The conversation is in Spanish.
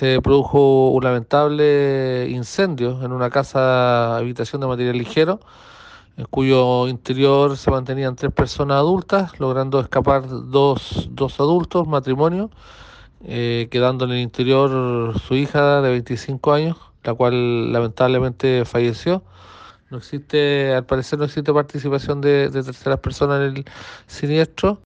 se produjo un lamentable incendio en una casa habitación de material ligero, en cuyo interior se mantenían tres personas adultas, logrando escapar dos, dos adultos, matrimonio, eh, quedando en el interior su hija de 25 años, la cual lamentablemente falleció. No existe, al parecer no existe participación de, de terceras personas en el siniestro.